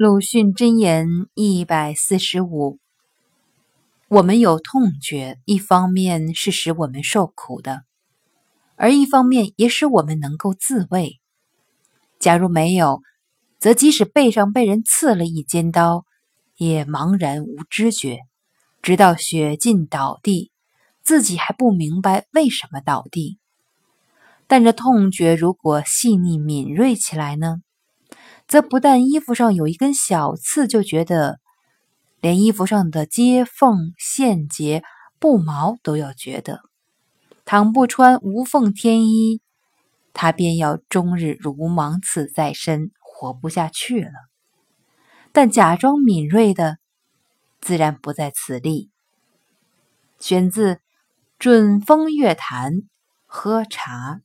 鲁迅箴言一百四十五：我们有痛觉，一方面是使我们受苦的，而一方面也使我们能够自卫。假如没有，则即使背上被人刺了一尖刀，也茫然无知觉，直到血尽倒地，自己还不明白为什么倒地。但这痛觉如果细腻敏锐起来呢？则不但衣服上有一根小刺就觉得，连衣服上的接缝、线结、布毛都要觉得。倘不穿无缝天衣，他便要终日如芒刺在身，活不下去了。但假装敏锐的，自然不在此例。选自《准风月谈》，喝茶。